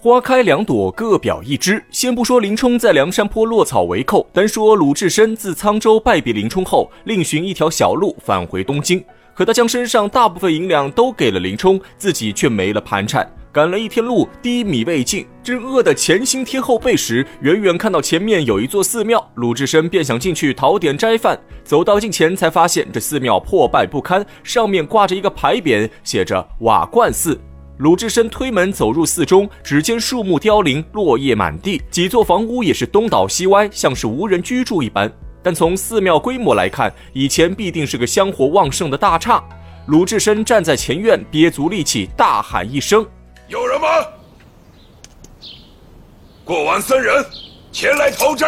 花开两朵，各表一枝。先不说林冲在梁山坡落草为寇，单说鲁智深自沧州败别林冲后，另寻一条小路返回东京。可他将身上大部分银两都给了林冲，自己却没了盘缠。赶了一天路，低米未进，正饿得前心贴后背时，远远看到前面有一座寺庙，鲁智深便想进去讨点斋饭。走到近前，才发现这寺庙破败不堪，上面挂着一个牌匾，写着“瓦罐寺”。鲁智深推门走入寺中，只见树木凋零，落叶满地，几座房屋也是东倒西歪，像是无人居住一般。但从寺庙规模来看，以前必定是个香火旺盛的大刹。鲁智深站在前院，憋足力气，大喊一声：“有人吗？过完僧人，前来投斋。”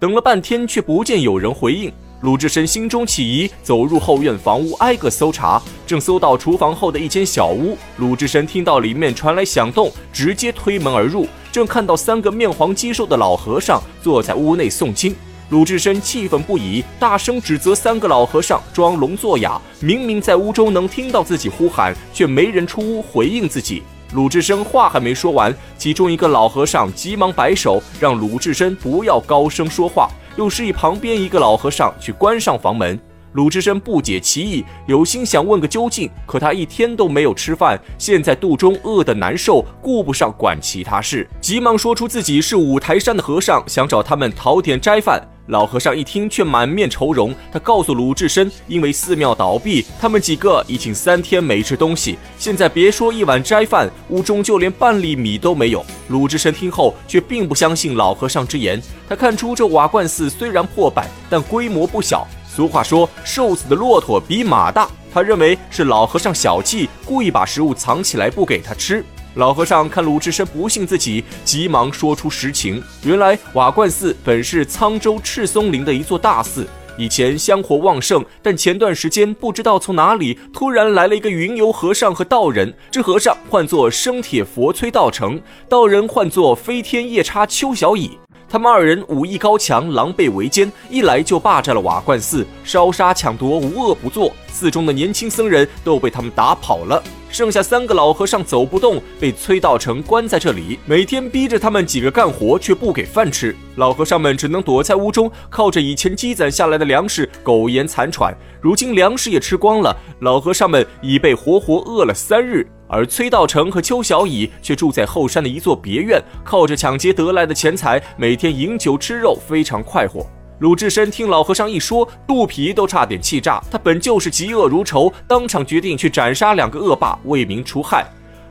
等了半天，却不见有人回应。鲁智深心中起疑，走入后院房屋，挨个搜查。正搜到厨房后的一间小屋，鲁智深听到里面传来响动，直接推门而入。正看到三个面黄肌瘦的老和尚坐在屋内诵经，鲁智深气愤不已，大声指责三个老和尚装聋作哑。明明在屋中能听到自己呼喊，却没人出屋回应自己。鲁智深话还没说完，其中一个老和尚急忙摆手，让鲁智深不要高声说话。又示意旁边一个老和尚去关上房门。鲁智深不解其意，有心想问个究竟，可他一天都没有吃饭，现在肚中饿得难受，顾不上管其他事，急忙说出自己是五台山的和尚，想找他们讨点斋饭。老和尚一听，却满面愁容。他告诉鲁智深，因为寺庙倒闭，他们几个已经三天没吃东西，现在别说一碗斋饭，屋中就连半粒米都没有。鲁智深听后，却并不相信老和尚之言。他看出这瓦罐寺虽然破败，但规模不小。俗话说，瘦死的骆驼比马大。他认为是老和尚小气，故意把食物藏起来不给他吃。老和尚看鲁智深不信自己，急忙说出实情。原来瓦罐寺本是沧州赤松林的一座大寺，以前香火旺盛，但前段时间不知道从哪里突然来了一个云游和尚和道人。这和尚唤作生铁佛崔道成，道人唤作飞天夜叉邱小乙。他们二人武艺高强，狼狈为奸，一来就霸占了瓦罐寺，烧杀抢夺，无恶不作。寺中的年轻僧人都被他们打跑了，剩下三个老和尚走不动，被崔道成关在这里，每天逼着他们几个干活，却不给饭吃。老和尚们只能躲在屋中，靠着以前积攒下来的粮食苟延残喘。如今粮食也吃光了，老和尚们已被活活饿了三日。而崔道成和邱小乙却住在后山的一座别院，靠着抢劫得来的钱财，每天饮酒吃肉，非常快活。鲁智深听老和尚一说，肚皮都差点气炸。他本就是嫉恶如仇，当场决定去斩杀两个恶霸，为民除害。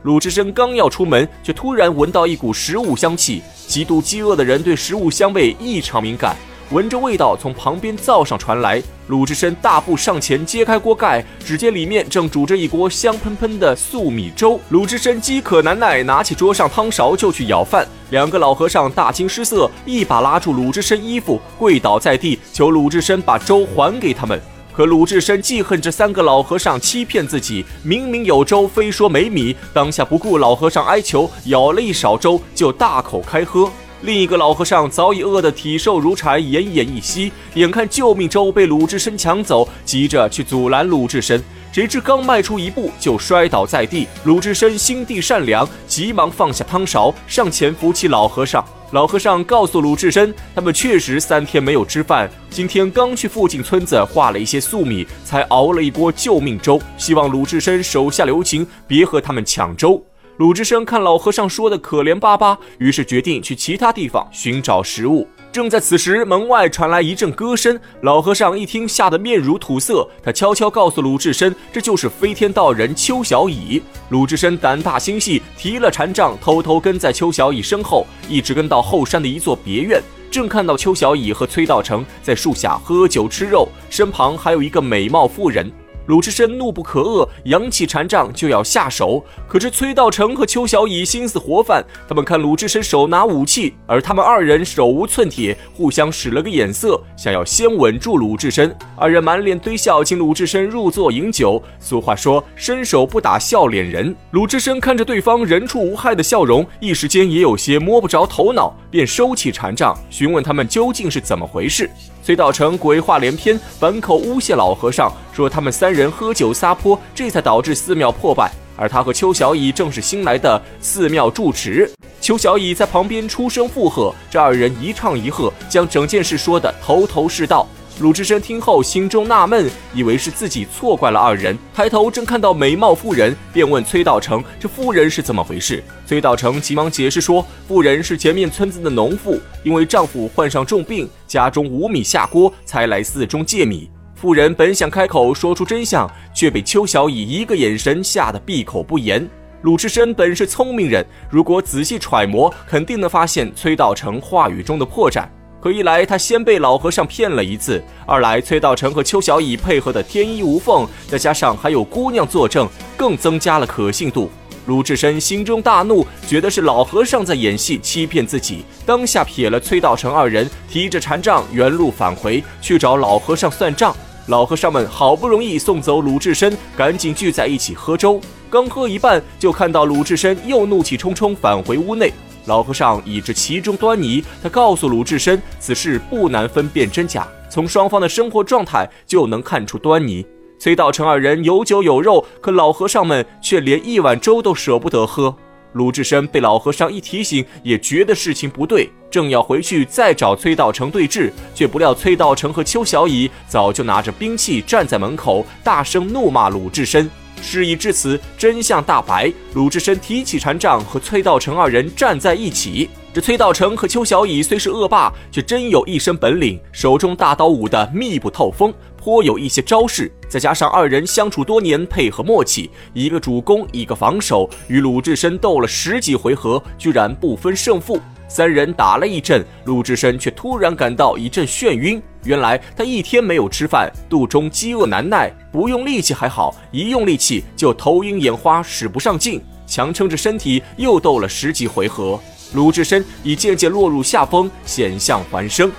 鲁智深刚要出门，却突然闻到一股食物香气。极度饥饿的人对食物香味异常敏感。闻着味道从旁边灶上传来，鲁智深大步上前揭开锅盖，只见里面正煮着一锅香喷喷的粟米粥。鲁智深饥渴难耐，拿起桌上汤勺就去舀饭。两个老和尚大惊失色，一把拉住鲁智深衣服，跪倒在地，求鲁智深把粥还给他们。可鲁智深记恨这三个老和尚欺骗自己，明明有粥，非说没米。当下不顾老和尚哀求，舀了一勺粥就大口开喝。另一个老和尚早已饿得体瘦如柴，奄奄一息。眼看救命粥被鲁智深抢走，急着去阻拦鲁智深，谁知刚迈出一步就摔倒在地。鲁智深心地善良，急忙放下汤勺，上前扶起老和尚。老和尚告诉鲁智深，他们确实三天没有吃饭，今天刚去附近村子化了一些粟米，才熬了一锅救命粥。希望鲁智深手下留情，别和他们抢粥。鲁智深看老和尚说的可怜巴巴，于是决定去其他地方寻找食物。正在此时，门外传来一阵歌声。老和尚一听，吓得面如土色。他悄悄告诉鲁智深，这就是飞天道人邱小乙。鲁智深胆大心细，提了禅杖，偷偷跟在邱小乙身后，一直跟到后山的一座别院。正看到邱小乙和崔道成在树下喝酒吃肉，身旁还有一个美貌妇人。鲁智深怒不可遏，扬起禅杖就要下手。可是崔道成和邱小乙心思活泛，他们看鲁智深手拿武器，而他们二人手无寸铁，互相使了个眼色，想要先稳住鲁智深。二人满脸堆笑，请鲁智深入座饮酒。俗话说，伸手不打笑脸人。鲁智深看着对方人畜无害的笑容，一时间也有些摸不着头脑，便收起禅杖，询问他们究竟是怎么回事。崔道成鬼话连篇，反口诬陷老和尚，说他们三人喝酒撒泼，这才导致寺庙破败。而他和邱小乙正是新来的寺庙住持。邱小乙在旁边出声附和，这二人一唱一和，将整件事说得头头是道。鲁智深听后心中纳闷，以为是自己错怪了二人，抬头正看到美貌妇人，便问崔道成：“这妇人是怎么回事？”崔道成急忙解释说：“妇人是前面村子的农妇，因为丈夫患上重病，家中无米下锅，才来寺中借米。”妇人本想开口说出真相，却被邱小乙一个眼神吓得闭口不言。鲁智深本是聪明人，如果仔细揣摩，肯定能发现崔道成话语中的破绽。可一来他先被老和尚骗了一次，二来崔道成和邱小乙配合的天衣无缝，再加上还有姑娘作证，更增加了可信度。鲁智深心中大怒，觉得是老和尚在演戏欺骗自己，当下撇了崔道成二人，提着禅杖原路返回去找老和尚算账。老和尚们好不容易送走鲁智深，赶紧聚在一起喝粥。刚喝一半，就看到鲁智深又怒气冲冲返回屋内。老和尚已知其中端倪，他告诉鲁智深，此事不难分辨真假，从双方的生活状态就能看出端倪。崔道成二人有酒有肉，可老和尚们却连一碗粥都舍不得喝。鲁智深被老和尚一提醒，也觉得事情不对，正要回去再找崔道成对峙，却不料崔道成和邱小乙早就拿着兵器站在门口，大声怒骂鲁智深。事已至此，真相大白。鲁智深提起禅杖，和崔道成二人站在一起。这崔道成和邱小乙虽是恶霸，却真有一身本领，手中大刀舞得密不透风，颇有一些招式。再加上二人相处多年，配合默契，一个主攻，一个防守，与鲁智深斗了十几回合，居然不分胜负。三人打了一阵，鲁智深却突然感到一阵眩晕。原来他一天没有吃饭，肚中饥饿难耐，不用力气还好，一用力气就头晕眼花，使不上劲，强撑着身体又斗了十几回合。鲁智深已渐渐落入下风，险象环生。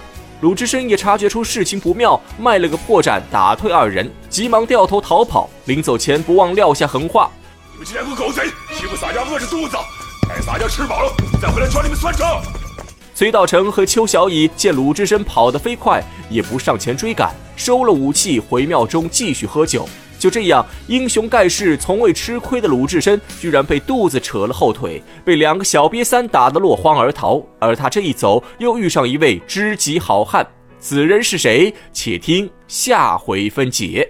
鲁智深也察觉出事情不妙，卖了个破绽，打退二人，急忙掉头逃跑。临走前不忘撂下狠话：“你们这两个狗贼，欺负洒家饿着肚子。”待洒家吃饱了，再回来找你们算账。崔道成和邱小乙见鲁智深跑得飞快，也不上前追赶，收了武器回庙中继续喝酒。就这样，英雄盖世、从未吃亏的鲁智深，居然被肚子扯了后腿，被两个小瘪三打得落荒而逃。而他这一走，又遇上一位知己好汉，此人是谁？且听下回分解。